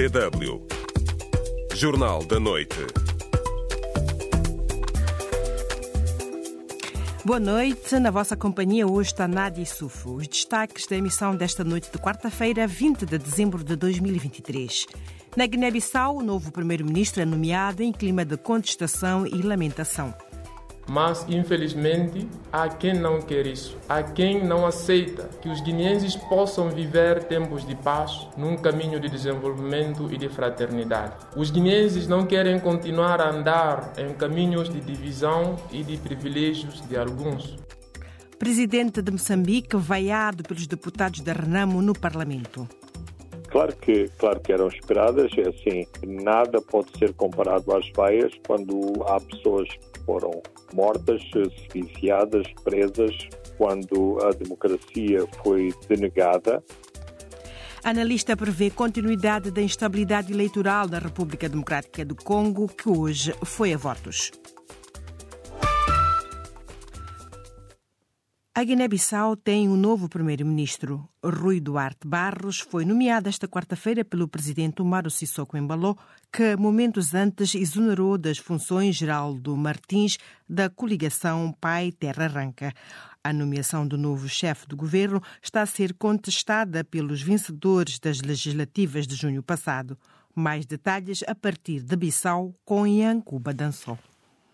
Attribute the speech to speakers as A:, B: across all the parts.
A: DW. Jornal da Noite.
B: Boa noite, na vossa companhia hoje está Nádia Sufo. Os destaques da emissão desta noite de quarta-feira, 20 de dezembro de 2023. Na Guiné-Bissau, o novo primeiro-ministro é nomeado em clima de contestação e lamentação.
C: Mas, infelizmente, há quem não quer isso. Há quem não aceita que os guineenses possam viver tempos de paz num caminho de desenvolvimento e de fraternidade. Os guineenses não querem continuar a andar em caminhos de divisão e de privilégios de alguns.
B: Presidente de Moçambique, vaiado pelos deputados da Renamo no Parlamento.
D: Claro que, claro que eram esperadas, é assim, nada pode ser comparado às vaias quando há pessoas que foram mortas, viciadas, presas, quando a democracia foi denegada.
B: Analista prevê continuidade da instabilidade eleitoral na República Democrática do Congo, que hoje foi a votos. A Guiné-Bissau tem um novo primeiro-ministro. Rui Duarte Barros foi nomeado esta quarta-feira pelo presidente Omaro Sissoko Embalo, que momentos antes exonerou das funções Geraldo Martins da coligação Pai Terra Arranca. A nomeação do novo chefe do governo está a ser contestada pelos vencedores das legislativas de junho passado. Mais detalhes a partir de Bissau com Ian Cuba Dançou.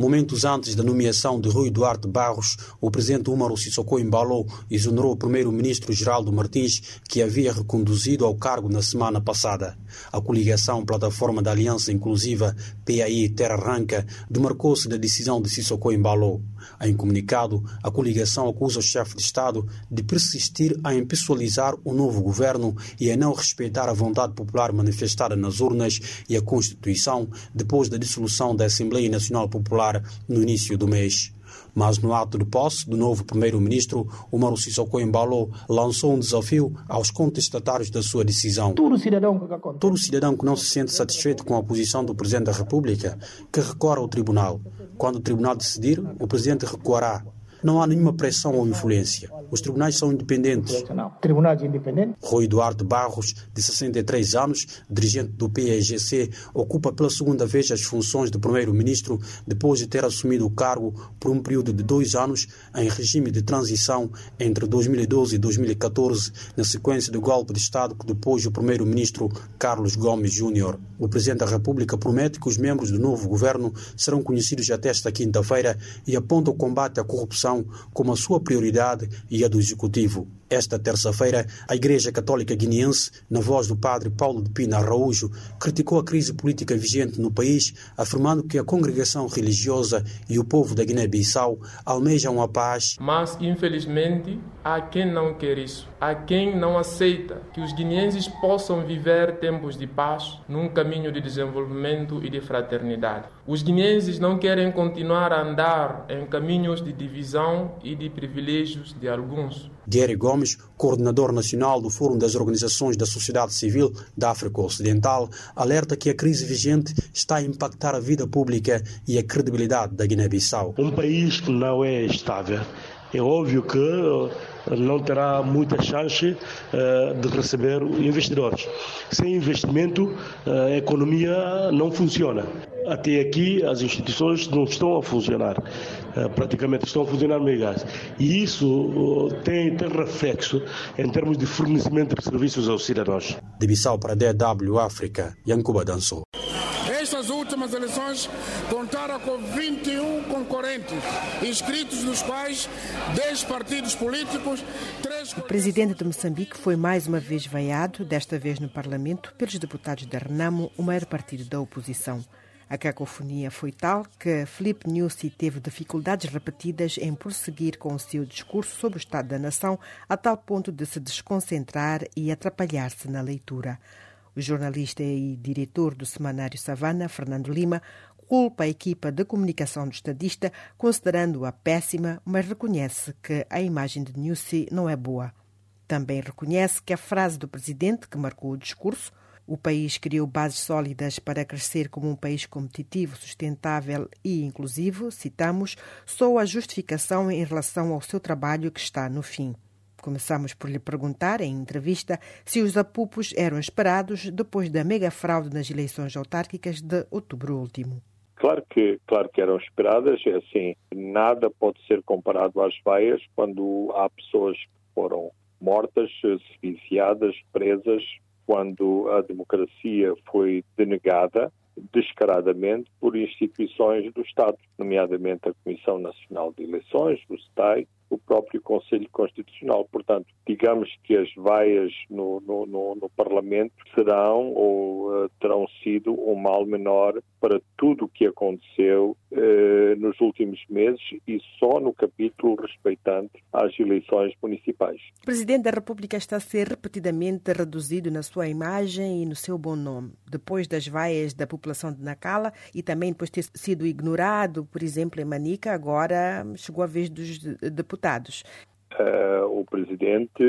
E: Momentos antes da nomeação de Rui Duarte Barros, o presidente Umaru Sissoko Embalo exonerou o primeiro-ministro Geraldo Martins, que havia reconduzido ao cargo na semana passada. A coligação Plataforma da Aliança Inclusiva PAI Terra Arranca demarcou-se da decisão de Sissoko Embalo. Em comunicado, a coligação acusa o chefe de Estado de persistir a impessoalizar o novo governo e a não respeitar a vontade popular manifestada nas urnas e a Constituição depois da dissolução da Assembleia Nacional Popular no início do mês. Mas no ato de posse do novo primeiro-ministro, Umaru Sissoko Embalo lançou um desafio aos contestatários da sua decisão.
F: Todo cidadão,
E: Todo cidadão que não se sente satisfeito com a posição do Presidente da República, que recorra ao Tribunal. Quando o Tribunal decidir, o Presidente recuará. Não há nenhuma pressão ou influência. Os tribunais são independentes.
F: Tribunais independentes.
E: Rui Duarte Barros, de 63 anos, dirigente do PEGC, ocupa pela segunda vez as funções de primeiro-ministro depois de ter assumido o cargo por um período de dois anos em regime de transição entre 2012 e 2014, na sequência do golpe de Estado que depois o primeiro-ministro Carlos Gomes Júnior. O presidente da República promete que os membros do novo governo serão conhecidos até esta quinta-feira e aponta o combate à corrupção como a sua prioridade e a do Executivo. Esta terça-feira, a Igreja Católica Guineense, na voz do padre Paulo de Pina Araújo, criticou a crise política vigente no país, afirmando que a congregação religiosa e o povo da Guiné-Bissau almejam a paz.
C: Mas, infelizmente, há quem não quer isso. Há quem não aceita que os guineenses possam viver tempos de paz num caminho de desenvolvimento e de fraternidade. Os guineenses não querem continuar a andar em caminhos de divisão e de privilégios de alguns.
E: Gary Gomes, coordenador nacional do Fórum das Organizações da Sociedade Civil da África Ocidental, alerta que a crise vigente está a impactar a vida pública e a credibilidade da Guiné-Bissau.
G: Um país que não é estável, é óbvio que não terá muita chance uh, de receber investidores. Sem investimento, uh, a economia não funciona. Até aqui, as instituições não estão a funcionar. Uh, praticamente estão a funcionar meio gás. E isso tem, tem reflexo em termos de fornecimento de serviços aos cidadãos.
E: De Bissau para DW África, Yankuba Dançou.
H: Estas últimas eleições contaram com 21 concorrentes, inscritos nos quais 10 partidos políticos, 3...
B: O presidente de Moçambique foi mais uma vez vaiado, desta vez no Parlamento, pelos deputados da Renamo, o maior partido da oposição. A cacofonia foi tal que Felipe Nyusi teve dificuldades repetidas em prosseguir com o seu discurso sobre o Estado da Nação, a tal ponto de se desconcentrar e atrapalhar-se na leitura. O jornalista e diretor do semanário Savana, Fernando Lima, culpa a equipa de comunicação do estadista, considerando-a péssima, mas reconhece que a imagem de Nussi não é boa. Também reconhece que a frase do presidente que marcou o discurso, o país criou bases sólidas para crescer como um país competitivo, sustentável e inclusivo, citamos, só a justificação em relação ao seu trabalho que está no fim. Começamos por lhe perguntar, em entrevista, se os apupos eram esperados depois da mega fraude nas eleições autárquicas de outubro último.
D: Claro que, claro que eram esperadas, é assim, nada pode ser comparado às vaias quando há pessoas que foram mortas, viciadas, presas, quando a democracia foi denegada descaradamente por instituições do Estado, nomeadamente a Comissão Nacional de Eleições, o STAI, o próprio Conselho Constitucional. Portanto, digamos que as vaias no, no, no, no Parlamento serão ou uh, terão sido um mal menor para tudo o que aconteceu uh, nos últimos meses e só no capítulo respeitante às eleições municipais.
B: O Presidente da República está a ser repetidamente reduzido na sua imagem e no seu bom nome, depois das vaias da população de Nacala e também depois de ter sido ignorado, por exemplo, em Manica, agora chegou a vez dos deputados deputados.
D: Uh, o presidente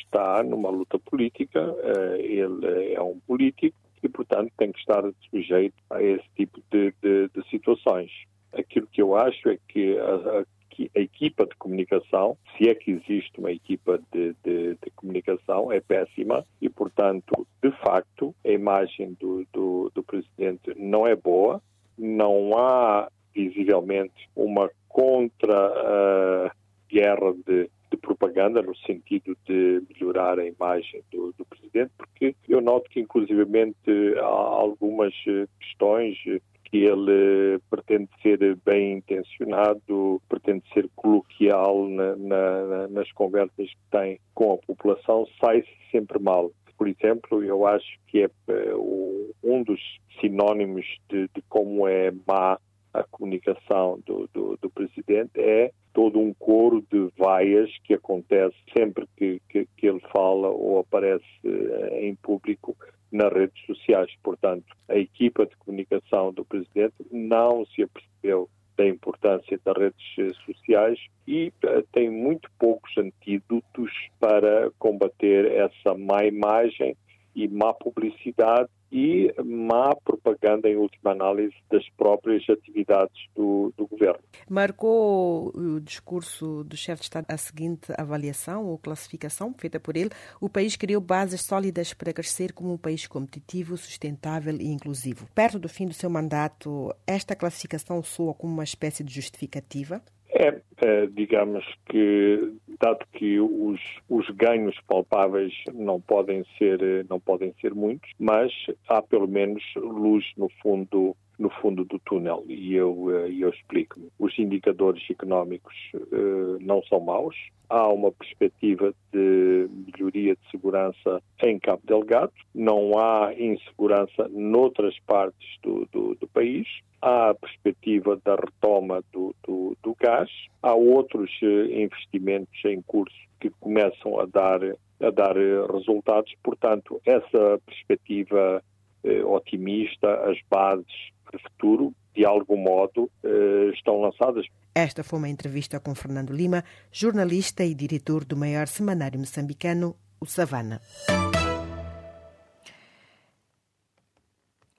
D: está numa luta política, uh, ele é um político e, portanto, tem que estar sujeito a esse tipo de, de, de situações. Aquilo que eu acho é que a, a, a, equipa de comunicação, se é que existe uma equipa de, de, de comunicação, é péssima e, portanto, de facto, a imagem do, do, do presidente não é boa, não há visivelmente uma contra. Guerra de, de, propaganda no sentido de melhorar a imagem do, do, presidente, porque eu noto que inclusivamente há algumas eh, questões que ele pretende ser bem intencionado, pretende ser coloquial na, na, nas conversas que tem com a população, sai-se sempre mal. Por exemplo, eu acho que é eh, um dos sinónimos de, de como é má a comunicação do, do, do presidente é todo um coro de vaias que acontece sempre que, que, que ele fala ou aparece uh, em público nas redes sociais. Portanto, a equipa de comunicação do presidente não se apercebeu da importância das redes eh, sociais e uh, tem muito poucos antídotos para combater essa má imagem e má publicidade e má propaganda, em última análise, das próprias atividades do, do governo.
B: Marcou o discurso do chefe de Estado a seguinte avaliação ou classificação feita por ele: o país criou bases sólidas para crescer como um país competitivo, sustentável e inclusivo. Perto do fim do seu mandato, esta classificação soa como uma espécie de justificativa?
D: É, é, digamos que, dado que os, os ganhos palpáveis não podem ser não podem ser muitos, mas há pelo menos luz no fundo no fundo do túnel e eu, eh, eu explico. -me. Os indicadores económicos uh, não são maus. Há uma perspectiva de melhoria de segurança em Cabo Delgado. Não há insegurança noutras partes do, do, do país há a perspectiva da retoma do, do, do gás, há outros eh, investimentos em curso que começam a dar, a dar resultados, portanto, essa perspectiva otimista, as bases para o futuro, de algum modo, eh, estão lançadas.
B: Esta foi uma entrevista com Fernando Lima, jornalista e diretor do maior semanário moçambicano, o Savana.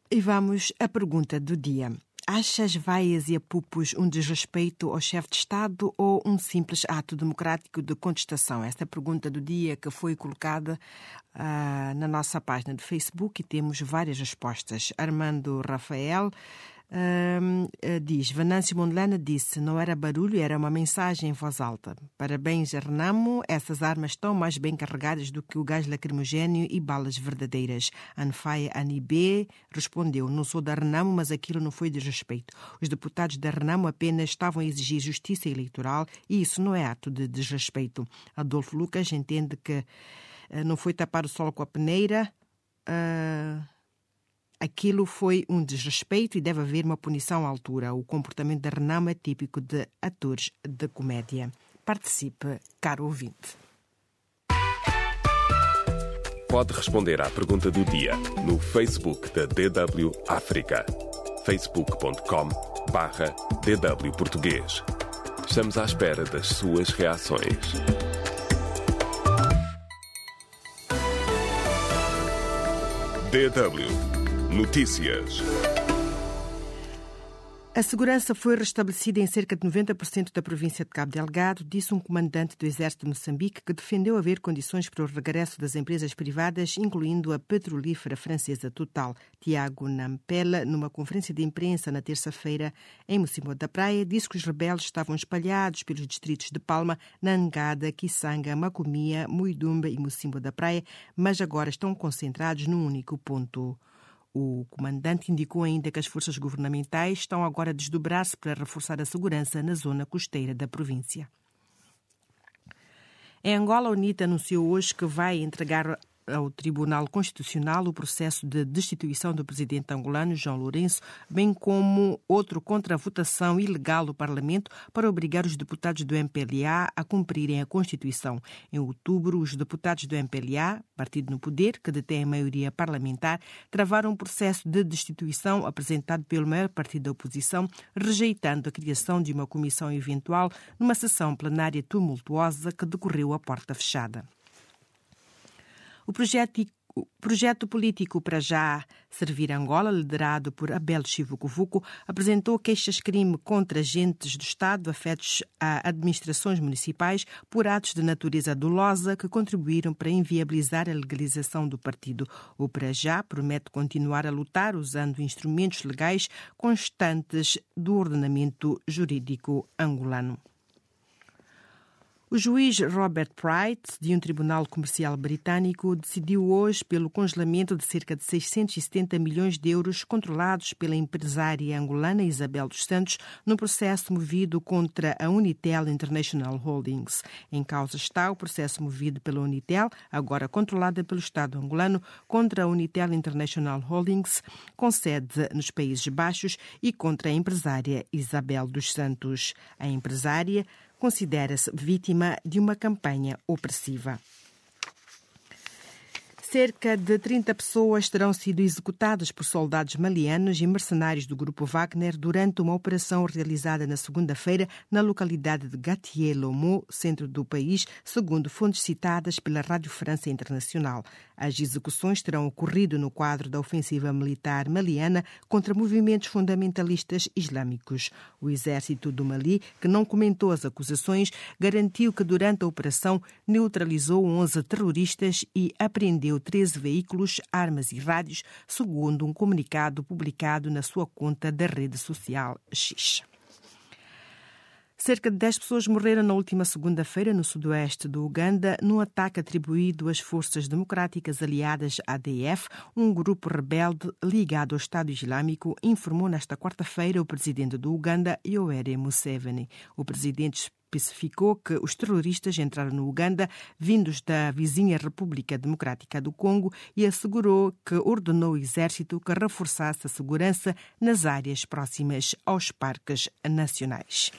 B: E vamos à pergunta do dia. Achas vaias e apupos um desrespeito ao chefe de Estado ou um simples ato democrático de contestação? Esta é a pergunta do dia que foi colocada uh, na nossa página de Facebook e temos várias respostas. Armando Rafael Uh, diz, Venâncio Mondlane disse, não era barulho, era uma mensagem em voz alta. Parabéns, Renamo, essas armas estão mais bem carregadas do que o gás lacrimogéneo e balas verdadeiras. Anfaia Anibé respondeu, não sou da Renamo, mas aquilo não foi de respeito. Os deputados da Renamo apenas estavam a exigir justiça eleitoral e isso não é ato de desrespeito. Adolfo Lucas entende que uh, não foi tapar o sol com a peneira... Aquilo foi um desrespeito e deve haver uma punição à altura. O comportamento da Renamo é típico de atores de comédia. Participe, caro ouvinte.
A: Pode responder à pergunta do dia no Facebook da DW África. facebook.com barra DW Português. Estamos à espera das suas reações. DW Notícias.
B: A segurança foi restabelecida em cerca de 90% da província de Cabo Delgado, disse um comandante do Exército de Moçambique que defendeu haver condições para o regresso das empresas privadas, incluindo a petrolífera francesa Total. Tiago Nampela, numa conferência de imprensa na terça-feira em Mocimboa da Praia, disse que os rebeldes estavam espalhados pelos distritos de Palma, Nangada, Kisanga, Macomia, Muidumba e Mocimboa da Praia, mas agora estão concentrados num único ponto. O comandante indicou ainda que as forças governamentais estão agora a desdobrar-se para reforçar a segurança na zona costeira da província. Em Angola, a UNITA anunciou hoje que vai entregar ao Tribunal Constitucional o processo de destituição do presidente angolano João Lourenço, bem como outro contra a votação ilegal do Parlamento para obrigar os deputados do MPLA a cumprirem a Constituição. Em outubro, os deputados do MPLA, partido no poder, que detém a maioria parlamentar, travaram um processo de destituição apresentado pelo maior partido da oposição, rejeitando a criação de uma comissão eventual numa sessão plenária tumultuosa que decorreu a porta fechada. O projeto o projeto político para já servir Angola, liderado por Abel Chivucovuco, apresentou queixas-crime contra agentes do Estado afetos a administrações municipais por atos de natureza dolosa que contribuíram para inviabilizar a legalização do partido. O para já promete continuar a lutar usando instrumentos legais constantes do ordenamento jurídico angolano. O juiz Robert Price, de um tribunal comercial britânico, decidiu hoje pelo congelamento de cerca de 670 milhões de euros controlados pela empresária angolana Isabel dos Santos no processo movido contra a Unitel International Holdings. Em causa está o processo movido pela Unitel, agora controlada pelo Estado angolano, contra a Unitel International Holdings, com sede nos Países Baixos, e contra a empresária Isabel dos Santos. A empresária considera-se vítima de uma campanha opressiva. Cerca de 30 pessoas terão sido executadas por soldados malianos e mercenários do grupo Wagner durante uma operação realizada na segunda-feira na localidade de Gatier-Lomo, centro do país, segundo fontes citadas pela Rádio França Internacional. As execuções terão ocorrido no quadro da ofensiva militar maliana contra movimentos fundamentalistas islâmicos. O exército do Mali, que não comentou as acusações, garantiu que durante a operação neutralizou 11 terroristas e apreendeu 13 veículos, armas e rádios, segundo um comunicado publicado na sua conta da rede social X. Cerca de 10 pessoas morreram na última segunda-feira no sudoeste do Uganda num ataque atribuído às Forças Democráticas Aliadas ADF, um grupo rebelde ligado ao Estado Islâmico, informou nesta quarta-feira o presidente do Uganda, Yoweri Museveni. O presidente especificou que os terroristas entraram no Uganda vindos da vizinha República Democrática do Congo e assegurou que ordenou o exército que reforçasse a segurança nas áreas próximas aos parques nacionais.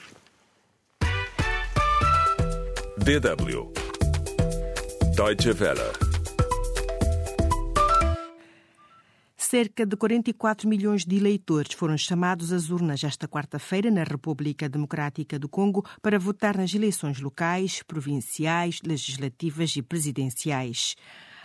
A: DW Deutsche Welle
B: Cerca de 44 milhões de eleitores foram chamados às urnas esta quarta-feira na República Democrática do Congo para votar nas eleições locais, provinciais, legislativas e presidenciais.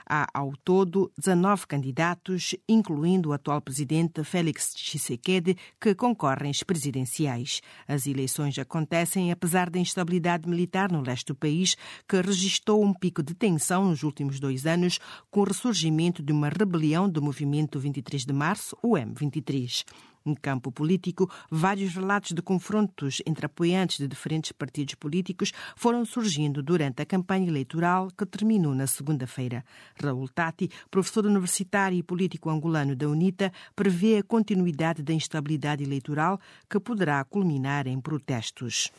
B: Há, ao todo, 19 candidatos, incluindo o atual presidente Félix Tshisekedi, que concorrem às presidenciais. As eleições acontecem apesar da instabilidade militar no leste do país, que registrou um pico de tensão nos últimos dois anos, com o ressurgimento de uma rebelião do movimento 23 de março, o M23. No campo político, vários relatos de confrontos entre apoiantes de diferentes partidos políticos foram surgindo durante a campanha eleitoral que terminou na segunda-feira. Raul Tati, professor universitário e político angolano da UNITA, prevê a continuidade da instabilidade eleitoral que poderá culminar em protestos.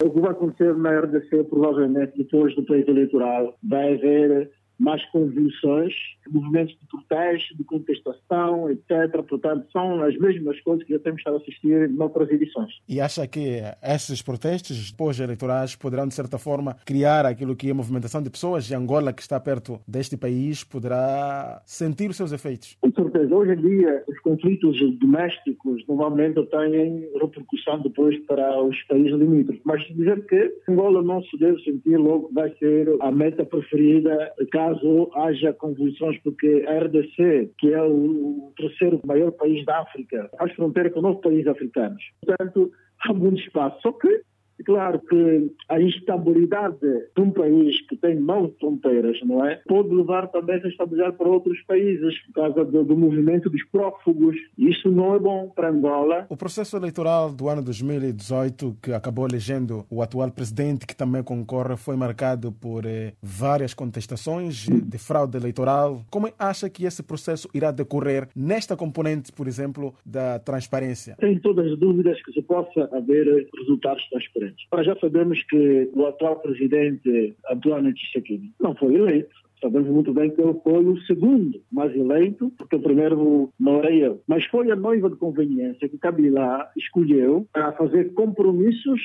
F: O que vai acontecer na RDC, provavelmente, depois do pleito eleitoral, vai haver mais convulsões, movimentos de protesto, de contestação, etc. Portanto, são as mesmas coisas que já temos estado a assistir em outras edições.
I: E acha que esses protestos pós-eleitorais poderão, de certa forma, criar aquilo que é a movimentação de pessoas e Angola, que está perto deste país, poderá sentir os seus efeitos?
F: Com certeza. Hoje em dia, os conflitos domésticos normalmente têm repercussão depois para os países limítrofes. Mas dizer que Angola não se deve sentir logo vai ser a meta preferida caso haja convulsões porque a RDC, que é o terceiro maior país da África, faz fronteira com nove países africanos. Portanto, há muito espaço. Só que Claro que a instabilidade de um país que tem nove fronteiras, não é? Pode levar também essa instabilidade para outros países, por causa do, do movimento dos prófugos. Isso não é bom para Angola.
I: O processo eleitoral do ano 2018, que acabou elegendo o atual presidente, que também concorre, foi marcado por eh, várias contestações de fraude eleitoral. Como acha que esse processo irá decorrer nesta componente, por exemplo, da transparência?
F: Tenho todas as dúvidas que se possa haver resultados transparentes. Nós já sabemos que o atual presidente António Tshisekedi não foi eleito. Sabemos muito bem que ele foi o segundo mais eleito, porque o primeiro não era eu. Mas foi a noiva de conveniência que Kabila escolheu para fazer compromissos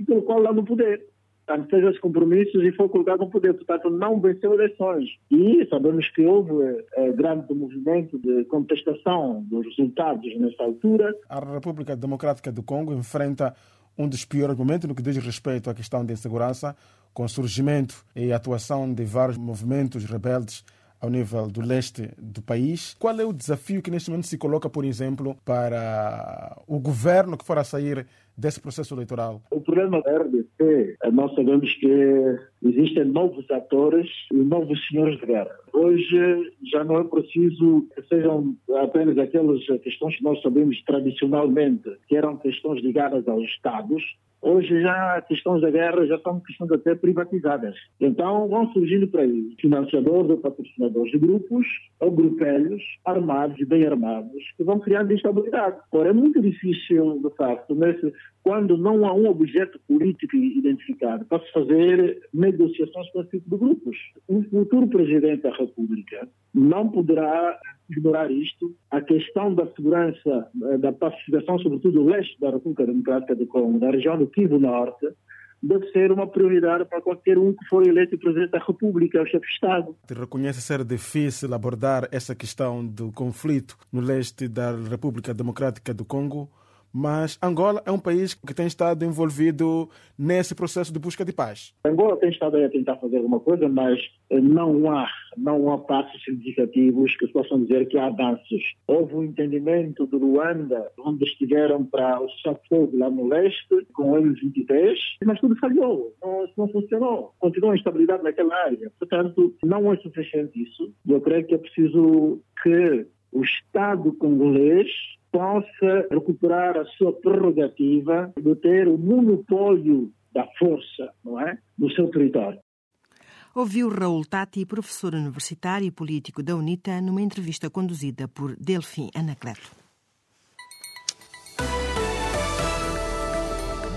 F: e colocou lá no poder portanto, fez os compromissos e foi colocado no poder. Portanto, não venceu eleições. E sabemos que houve é, grande movimento de contestação dos resultados nessa altura.
I: A República Democrática do Congo enfrenta um dos piores momentos no que diz respeito à questão da insegurança, com o surgimento e atuação de vários movimentos rebeldes ao nível do leste do país. Qual é o desafio que neste momento se coloca, por exemplo, para o governo que for a sair desse processo eleitoral?
F: O problema da RDC, nós sabemos que existem novos atores e novos senhores de guerra. Hoje já não é preciso que sejam apenas aquelas questões que nós sabemos tradicionalmente, que eram questões ligadas aos Estados, Hoje já questões da guerra já são questões até privatizadas. Então vão surgindo para aí financiadores ou patrocinadores de grupos ou grupelhos armados e bem armados que vão criando instabilidade. Ora, é muito difícil, de facto, nesse, quando não há um objeto político identificado para se fazer negociações com esse tipo de grupos. O futuro presidente da República não poderá ignorar isto. A questão da segurança, da pacificação, sobretudo do leste da República Democrática do Congo, da região do Kivu Norte, deve ser uma prioridade para qualquer um que for eleito presidente da República, o chefe de Estado.
I: Te reconhece ser difícil abordar essa questão do conflito no leste da República Democrática do Congo? Mas Angola é um país que tem estado envolvido nesse processo de busca de paz.
F: Angola tem estado a tentar fazer alguma coisa, mas eh, não há, não há passos significativos que possam dizer que há avanços. Houve um entendimento de Luanda, onde estiveram para o fogo lá no leste, com o M23, mas tudo falhou, não, não funcionou. Continua a instabilidade naquela área. Portanto, não é suficiente isso. Eu creio que é preciso que o Estado congolês possa recuperar a sua prerrogativa de ter o monopólio da força, não é, no seu território.
B: Ouviu Raul Tati, professor universitário e político da UNITA, numa entrevista conduzida por Delfim Anacleto.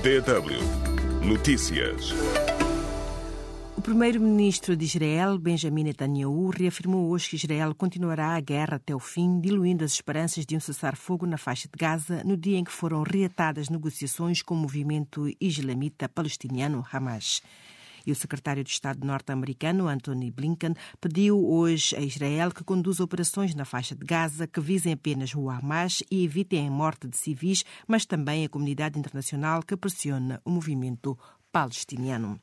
A: DW Notícias.
B: O primeiro-ministro de Israel, Benjamin Netanyahu, reafirmou hoje que Israel continuará a guerra até o fim, diluindo as esperanças de um cessar-fogo na faixa de Gaza no dia em que foram reatadas negociações com o movimento islamita palestiniano Hamas. E o secretário de Estado norte-americano, Anthony Blinken, pediu hoje a Israel que conduza operações na faixa de Gaza que visem apenas o Hamas e evitem a morte de civis, mas também a comunidade internacional que pressiona o movimento palestiniano.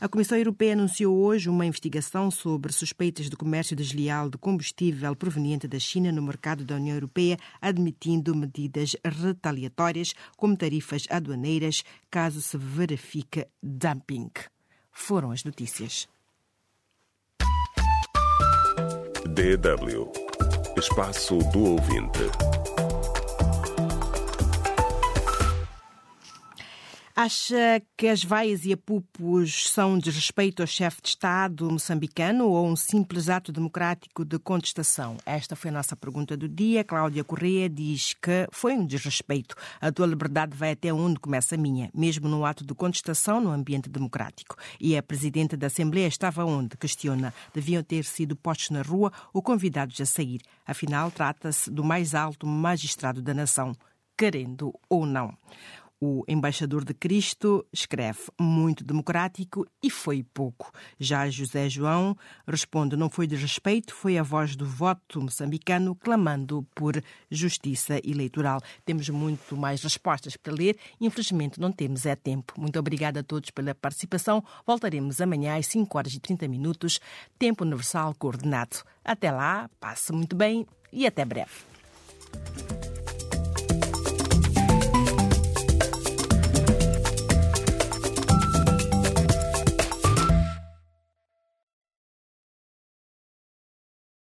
B: A Comissão Europeia anunciou hoje uma investigação sobre suspeitas de comércio desleal de combustível proveniente da China no mercado da União Europeia, admitindo medidas retaliatórias, como tarifas aduaneiras, caso se verifique dumping. Foram as notícias.
A: DW Espaço do Ouvinte.
B: Acha que as vaias e apupos são desrespeito ao chefe de Estado moçambicano ou um simples ato democrático de contestação? Esta foi a nossa pergunta do dia. Cláudia Correia diz que foi um desrespeito. A tua liberdade vai até onde começa a minha, mesmo no ato de contestação no ambiente democrático. E a presidente da Assembleia estava onde? Questiona. Deviam ter sido postos na rua ou convidados a sair. Afinal, trata-se do mais alto magistrado da nação, querendo ou não. O embaixador de Cristo escreve muito democrático e foi pouco. Já José João responde: não foi de respeito, foi a voz do voto moçambicano clamando por justiça eleitoral. Temos muito mais respostas para ler, infelizmente não temos é tempo. Muito obrigada a todos pela participação. Voltaremos amanhã às 5 horas e 30 minutos, tempo universal coordenado. Até lá, passe muito bem e até breve.